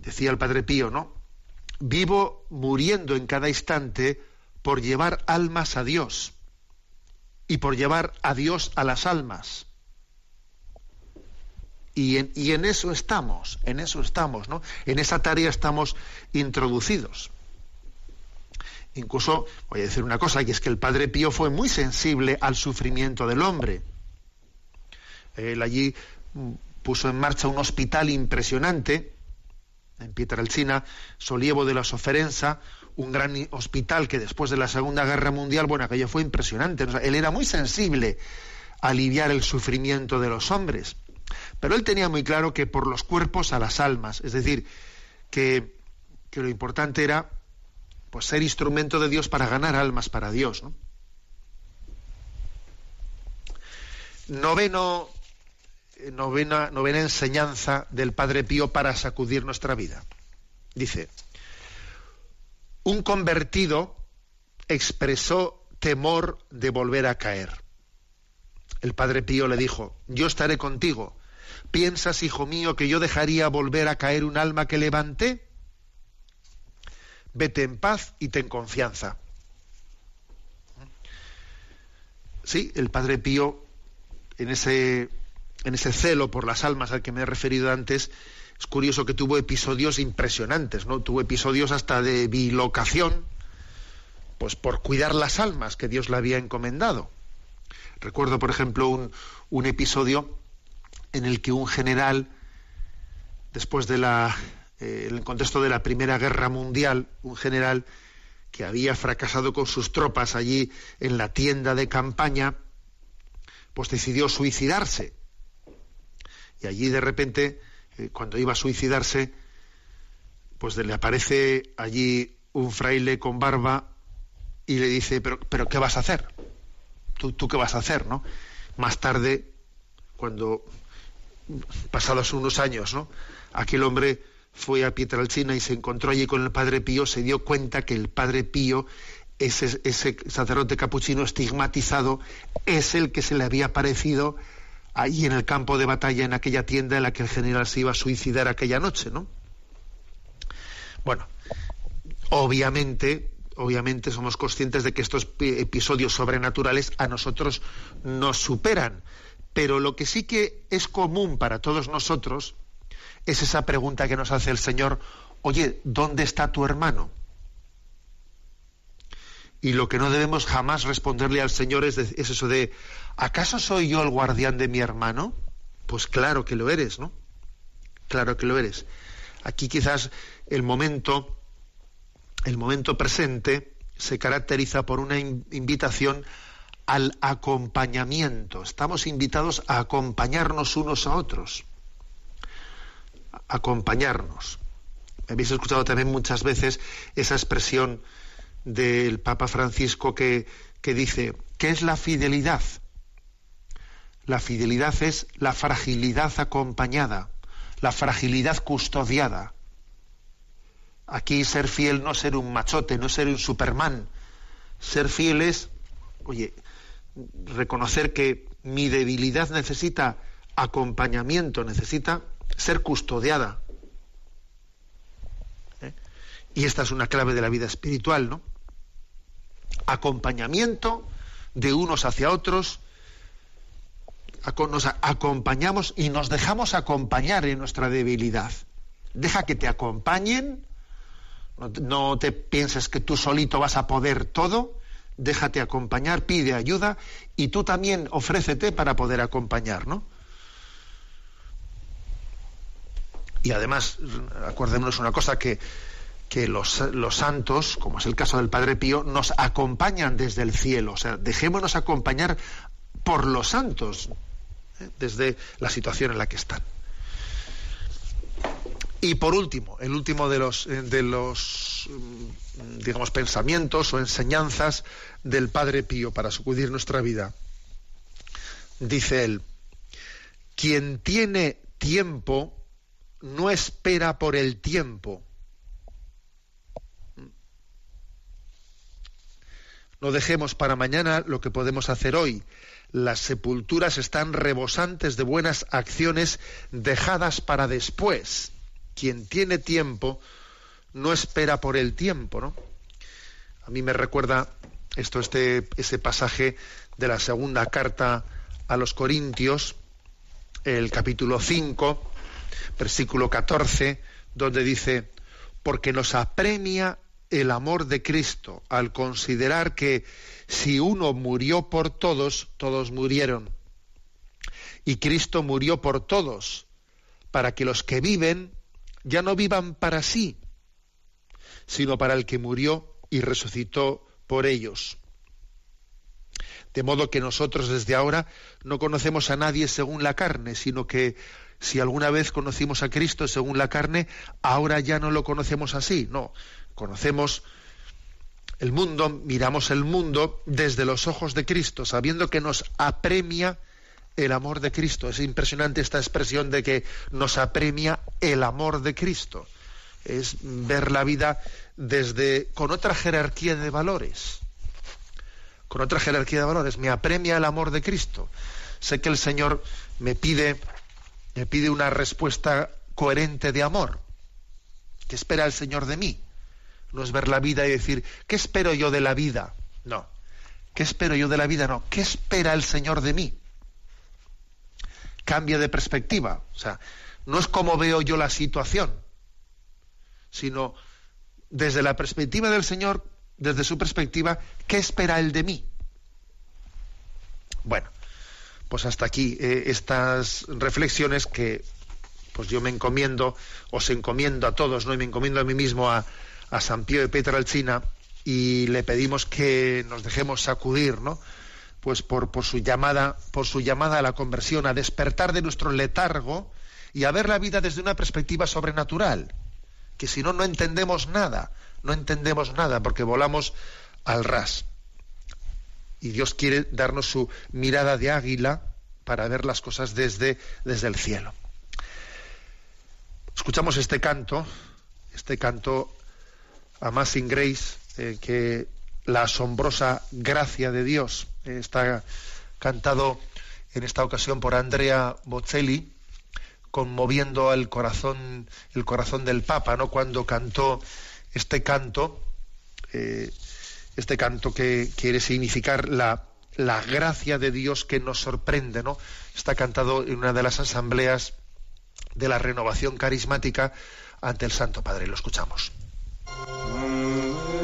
Decía el Padre Pío, ¿no? Vivo muriendo en cada instante por llevar almas a Dios y por llevar a Dios a las almas. Y en, y en, eso estamos, en eso estamos, ¿no? En esa tarea estamos introducidos. Incluso, voy a decir una cosa, y es que el Padre Pío fue muy sensible al sufrimiento del hombre. Él allí puso en marcha un hospital impresionante, en Pietrelcina, Solievo de la Soferenza, un gran hospital que después de la Segunda Guerra Mundial, bueno, aquello fue impresionante. él era muy sensible a aliviar el sufrimiento de los hombres. Pero él tenía muy claro que por los cuerpos a las almas, es decir, que, lo importante era pues, ser instrumento de Dios para ganar almas para Dios. Noveno, novena, novena enseñanza del Padre Pío para sacudir nuestra vida. Dice, un convertido expresó temor de volver a caer. El padre Pío le dijo, yo estaré contigo. ¿Piensas, hijo mío, que yo dejaría volver a caer un alma que levanté? Vete en paz y ten confianza. Sí, el padre Pío, en ese, en ese celo por las almas al que me he referido antes, es curioso que tuvo episodios impresionantes, ¿no? Tuvo episodios hasta de bilocación, pues por cuidar las almas que Dios le había encomendado. Recuerdo, por ejemplo, un, episodio en el que un general, después de la, eh, en el contexto de la Primera Guerra Mundial, un general que había fracasado con sus tropas allí en la tienda de campaña, pues decidió suicidarse. Y allí de repente eh, cuando iba a suicidarse, pues le aparece allí un fraile con barba y le dice, pero, pero ¿qué vas a hacer? ¿Tú, ¿Tú qué vas a hacer? ¿no? Más tarde, cuando, pasados unos años, ¿no? aquel hombre fue a Pietralcina y se encontró allí con el Padre Pío, se dio cuenta que el Padre Pío, ese, ese sacerdote capuchino estigmatizado, es el que se le había aparecido allí en el campo de batalla, en aquella tienda en la que el general se iba a suicidar aquella noche, ¿no? Bueno, obviamente, obviamente somos conscientes de que estos episodios sobrenaturales a nosotros nos superan, pero lo que sí que es común para todos nosotros es esa pregunta que nos hace el Señor, oye, ¿dónde está tu hermano? Y lo que no debemos jamás responderle al Señor es, es, eso de, ¿acaso soy yo el guardián de mi hermano? Pues claro que lo eres, ¿no? Claro que lo eres. Aquí quizás el momento, el momento presente se caracteriza por una invitación al acompañamiento. Estamos invitados a acompañarnos unos a otros acompañarnos. Habéis escuchado también muchas veces esa expresión del Papa Francisco que, que dice, ¿qué es la fidelidad? La fidelidad es la fragilidad acompañada, la fragilidad custodiada. Aquí ser fiel no ser un machote, no ser un superman. Ser fiel es, oye, reconocer que mi debilidad necesita acompañamiento, necesita ser custodiada. ¿Eh? Y esta es una clave de la vida espiritual, ¿no? Acompañamiento de unos hacia otros, nos acompañamos y nos dejamos acompañar en nuestra debilidad. Deja que te acompañen, no te pienses que tú solito vas a poder todo, déjate acompañar, pide ayuda y tú también ofrécete para poder acompañar, ¿no? Y además, acuérdémonos una cosa, que, que los, los, santos, como es el caso del Padre Pío, nos acompañan desde el cielo. O sea, dejémonos acompañar por los santos, ¿eh? desde la situación en la que están. Y por último, el último de los, eh, de los mm, digamos, pensamientos o enseñanzas del Padre Pío para sacudir nuestra vida. Dice él, quien tiene tiempo no espera por el tiempo. No dejemos para mañana lo que podemos hacer hoy. Las sepulturas están rebosantes de buenas acciones dejadas para después. Quien tiene tiempo no espera por el tiempo, ¿no? A mí me recuerda esto, este, ese pasaje de la segunda carta a los Corintios, el capítulo 5, versículo 14, donde dice, porque nos apremia el amor de Cristo al considerar que si uno murió por todos, todos murieron. Y Cristo murió por todos, para que los que viven ya no vivan para sí, sino para el que murió y resucitó por ellos. De modo que nosotros desde ahora no conocemos a nadie según la carne, sino que si alguna vez conocimos a Cristo según la carne, ahora ya no lo conocemos así. No, conocemos el mundo, miramos el mundo desde los ojos de Cristo, sabiendo que nos apremia el amor de Cristo. Es impresionante esta expresión de que nos apremia el amor de Cristo. Es ver la vida desde con otra jerarquía de valores. Con otra jerarquía de valores. Me apremia el amor de Cristo. Sé que el Señor me pide me pide una respuesta coherente de amor. ¿Qué espera el Señor de mí? No es ver la vida y decir, ¿qué espero yo de la vida? No. ¿Qué espero yo de la vida? No. ¿Qué espera el Señor de mí? Cambia de perspectiva. O sea, no es como veo yo la situación, sino desde la perspectiva del Señor, desde su perspectiva, ¿qué espera Él de mí? Bueno, pues hasta aquí eh, estas reflexiones que pues yo me encomiendo, os encomiendo a todos, ¿no? Y me encomiendo a mí mismo a, a San Pío de Petralcina y le pedimos que nos dejemos sacudir, ¿no? Pues por, por, su llamada, por su llamada a la conversión, a despertar de nuestro letargo y a ver la vida desde una perspectiva sobrenatural. Que si no, no entendemos nada, no entendemos nada, porque volamos al ras y Dios quiere darnos su mirada de águila para ver las cosas desde, desde el cielo. Escuchamos este canto, este canto Amazing Grace, eh, que la asombrosa gracia de Dios eh, está cantado en esta ocasión por Andrea Bocelli, conmoviendo el corazón, el corazón del Papa, ¿no? Cuando cantó este canto, eh, este canto que quiere significar la, la gracia de Dios que nos sorprende, ¿no? Está cantado en una de las asambleas de la renovación carismática ante el Santo Padre. Lo escuchamos. Amazing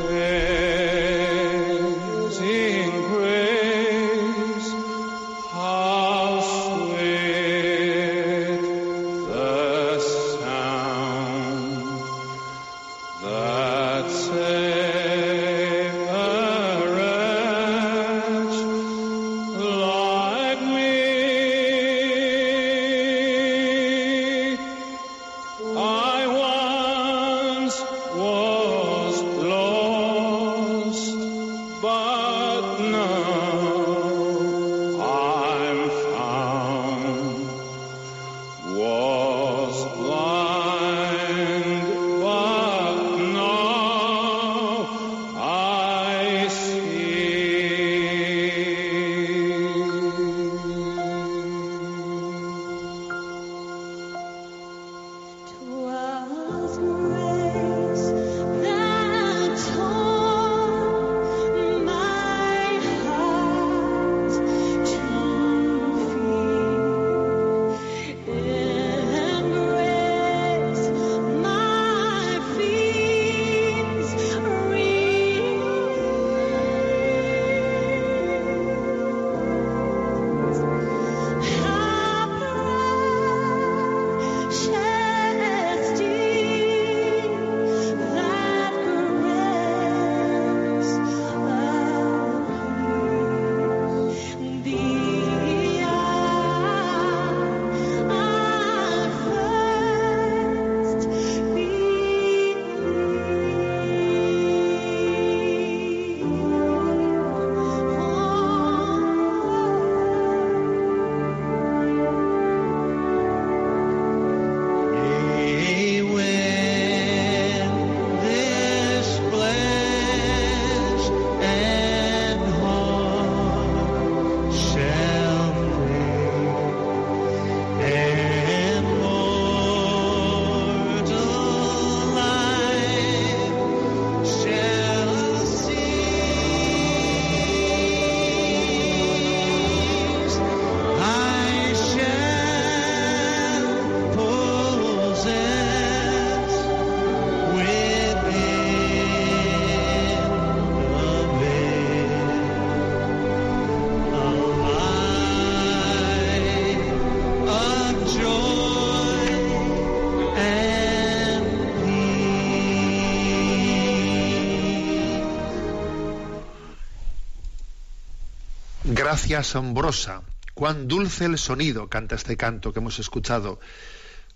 Gracia asombrosa. Cuán dulce el sonido, canta este canto que hemos escuchado.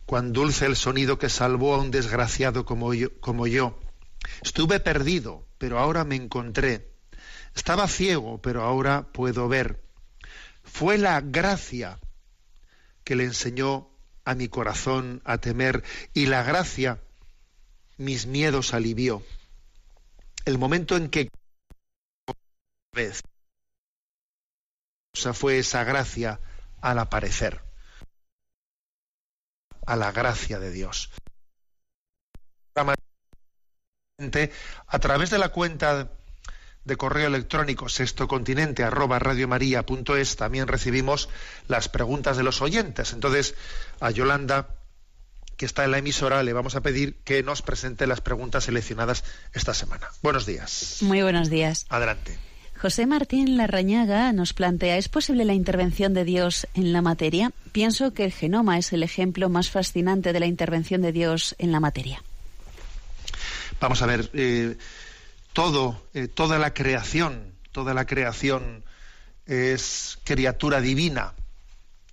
Cuán dulce el sonido que salvó a un desgraciado como yo. Estuve perdido, pero ahora me encontré. Estaba ciego, pero ahora puedo ver. Fue la gracia que le enseñó a mi corazón a temer y la gracia mis miedos alivió. El momento en que fue esa gracia al aparecer, a la gracia de Dios. A través de la cuenta de correo electrónico sextocontinente arroba radiomaria.es también recibimos las preguntas de los oyentes. Entonces, a Yolanda, que está en la emisora, le vamos a pedir que nos presente las preguntas seleccionadas esta semana. Buenos días. Muy buenos días. Adelante. José Martín Larrañaga nos plantea, ¿es posible la intervención de Dios en la materia? Pienso que el genoma es el ejemplo más fascinante de la intervención de Dios en la materia. Vamos a ver, eh, todo, eh, toda la creación, toda la creación es criatura divina.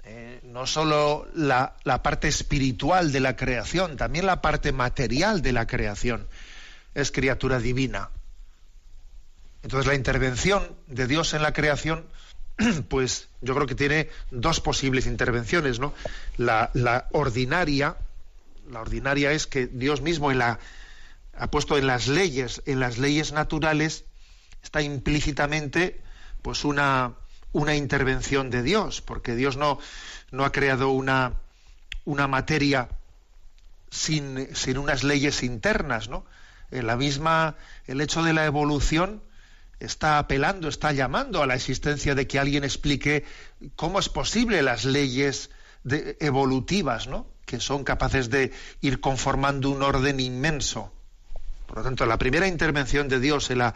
Eh, no solo la, la parte espiritual de la creación, también la parte material de la creación es criatura divina. Entonces la intervención de Dios en la creación, pues yo creo que tiene dos posibles intervenciones, ¿no? La, la ordinaria, La ordinaria es que Dios mismo en la, ha puesto en las leyes, en las leyes naturales, está implícitamente pues una, una intervención de Dios, porque Dios no, no ha creado una, una materia sin, sin unas leyes internas, ¿no? En la misma, el hecho de la evolución está apelando, está llamando a la existencia de que alguien explique cómo es posible las leyes evolutivas, ¿no? Que son capaces de ir conformando un orden inmenso. Por lo tanto, la primera intervención de Dios en la,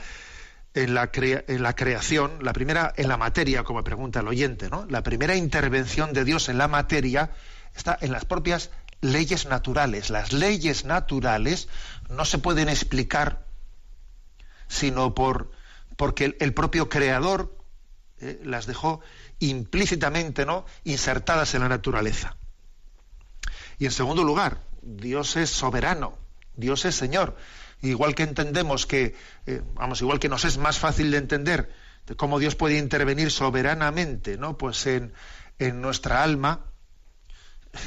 en la, en la creación, la primera en la materia, como pregunta el oyente, ¿no? La primera intervención de Dios en la materia está en las propias leyes naturales. Las leyes naturales no se pueden explicar sino por porque el, propio creador eh, las dejó implícitamente no insertadas en la naturaleza. Y en segundo lugar Dios es soberano Dios es Señor. Igual que entendemos que eh, vamos igual que nos es más fácil de entender de cómo Dios puede intervenir soberanamente no pues en, en nuestra alma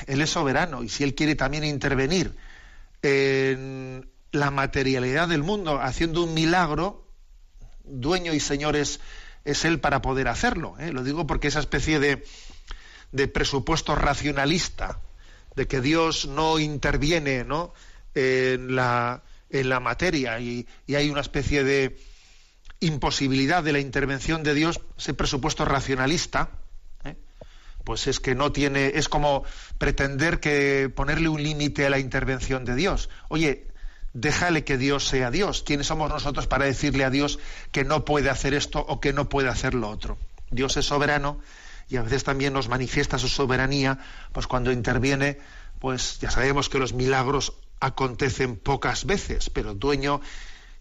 él es soberano. Y si él quiere también intervenir en la materialidad del mundo haciendo un milagro dueño y señor es, él para poder hacerlo. ¿eh? Lo digo porque esa especie de, de presupuesto racionalista, de que Dios no interviene ¿no? En, la, en la materia y, y hay una especie de imposibilidad de la intervención de Dios, ese presupuesto racionalista, ¿eh? pues es que no tiene, es como pretender que ponerle un límite a la intervención de Dios. Oye, déjale que Dios sea Dios. ¿Quiénes somos nosotros para decirle a Dios que no puede hacer esto o que no puede hacer lo otro? Dios es soberano y a veces también nos manifiesta su soberanía, pues cuando interviene, pues ya sabemos que los milagros acontecen pocas veces, pero dueño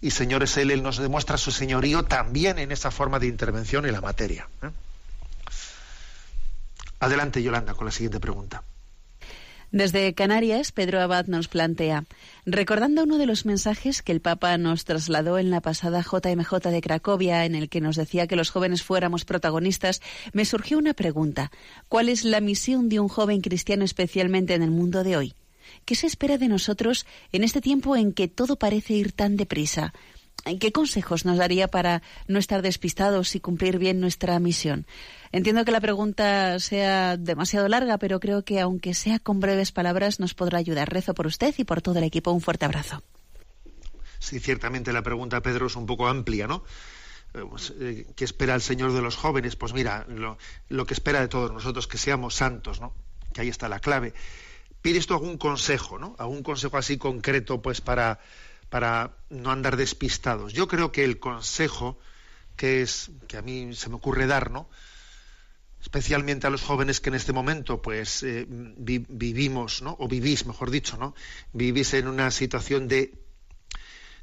y señor es Él, Él nos demuestra su señorío también en esa forma de intervención en la materia. ¿eh? Adelante, Yolanda, con la siguiente pregunta. Desde Canarias, Pedro Abad nos plantea, recordando uno de los mensajes que el Papa nos trasladó en la pasada JMJ de Cracovia, en el que nos decía que los jóvenes fuéramos protagonistas, me surgió una pregunta. ¿Cuál es la misión de un joven cristiano especialmente en el mundo de hoy? ¿Qué se espera de nosotros en este tiempo en que todo parece ir tan deprisa? ¿Qué consejos nos daría para no estar despistados y cumplir bien nuestra misión? Entiendo que la pregunta sea demasiado larga, pero creo que aunque sea con breves palabras nos podrá ayudar. Rezo por usted y por todo el equipo. Un fuerte abrazo. Sí, ciertamente la pregunta, Pedro, es un poco amplia, ¿no? Eh, pues, eh, ¿Qué espera el Señor de los jóvenes? Pues mira, lo, que espera de todos nosotros, que seamos santos, ¿no? Que ahí está la clave. ¿Pides tú algún consejo, ¿no? Algún consejo así concreto, pues para, para no andar despistados. Yo creo que el consejo que es que a mí se me ocurre dar, ¿no? especialmente a los jóvenes que en este momento pues eh, vi, vivimos ¿no? o vivís mejor dicho no vivís en una situación de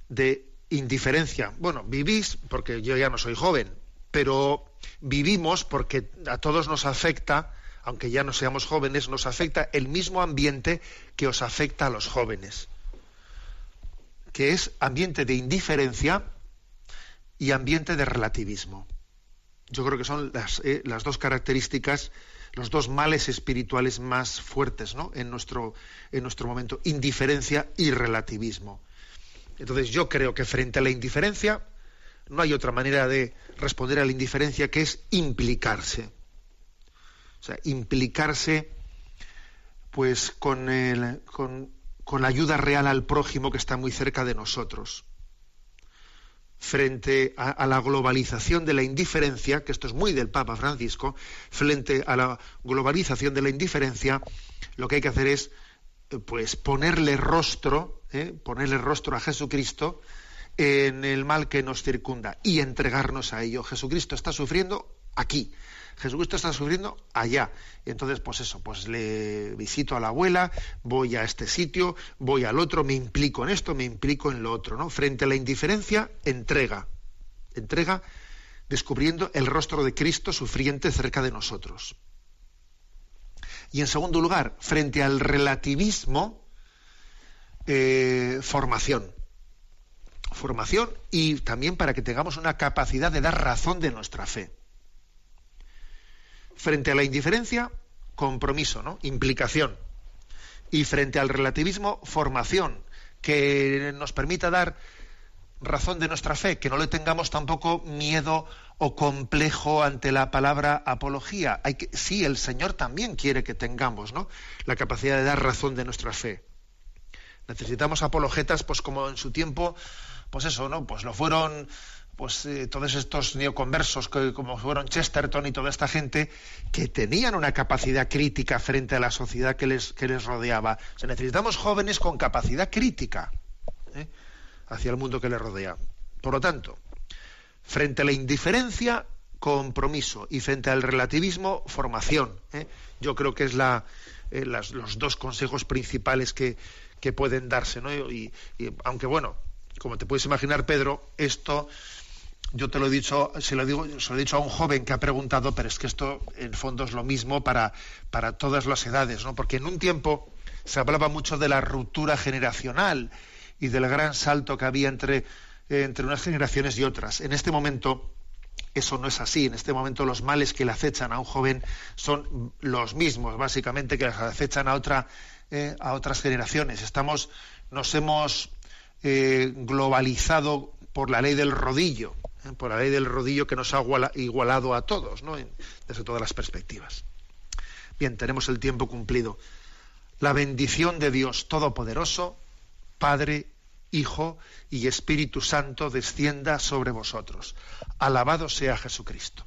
de indiferencia bueno vivís porque yo ya no soy joven pero vivimos porque a todos nos afecta aunque ya no seamos jóvenes nos afecta el mismo ambiente que os afecta a los jóvenes que es ambiente de indiferencia y ambiente de relativismo yo creo que son las, eh, las, dos características, los dos males espirituales más fuertes ¿no? en, nuestro, en nuestro momento, indiferencia y relativismo. Entonces yo creo que frente a la indiferencia no hay otra manera de responder a la indiferencia que es implicarse. O sea, implicarse pues con, el, con, con la ayuda real al prójimo que está muy cerca de nosotros frente a, la globalización de la indiferencia, que esto es muy del Papa Francisco, frente a la globalización de la indiferencia, lo que hay que hacer es pues ponerle rostro, ¿eh? ponerle rostro a Jesucristo en el mal que nos circunda y entregarnos a ello. Jesucristo está sufriendo aquí, Jesucristo está sufriendo allá. Y entonces, pues eso, pues le visito a la abuela, voy a este sitio, voy al otro, me implico en esto, me implico en lo otro, ¿no? Frente a la indiferencia, entrega. Entrega descubriendo el rostro de Cristo sufriente cerca de nosotros. Y en segundo lugar, frente al relativismo, eh, formación. Formación y también para que tengamos una capacidad de dar razón de nuestra fe frente a la indiferencia, compromiso, ¿no? Implicación. Y frente al relativismo, formación, que nos permita dar razón de nuestra fe, que no le tengamos tampoco miedo o complejo ante la palabra apología. Hay que, sí, el Señor también quiere que tengamos ¿no? la capacidad de dar razón de nuestra fe. Necesitamos apologetas, pues como en su tiempo, pues eso, ¿no? Pues lo fueron pues eh, todos estos neoconversos que como fueron Chesterton y toda esta gente que tenían una capacidad crítica frente a la sociedad que les, que les rodeaba. O necesitamos jóvenes con capacidad crítica ¿eh? hacia el mundo que les rodea. Por lo tanto, frente a la indiferencia, compromiso y frente al relativismo, formación. ¿eh? Yo creo que es la, los dos consejos principales que, que pueden darse. ¿no? Y aunque bueno, como te puedes imaginar, Pedro, esto yo te lo he dicho, se lo digo, se lo he dicho a un joven que ha preguntado, pero es que esto en fondo es lo mismo para, para todas las edades, ¿no? Porque en un tiempo se hablaba mucho de la ruptura generacional y del gran salto que había entre, entre unas generaciones y otras. En este momento eso no es así. En este momento los males que le acechan a un joven son los mismos, básicamente, que les acechan a otra, eh, a otras generaciones. Estamos, nos hemos eh, globalizado por la ley del rodillo. Por la ley del rodillo que nos ha iguala- igualado a todos, ¿no? Desde todas las perspectivas. Bien, tenemos el tiempo cumplido. La bendición de Dios Todopoderoso, Padre, Hijo y Espíritu Santo descienda sobre vosotros. Alabado sea Jesucristo.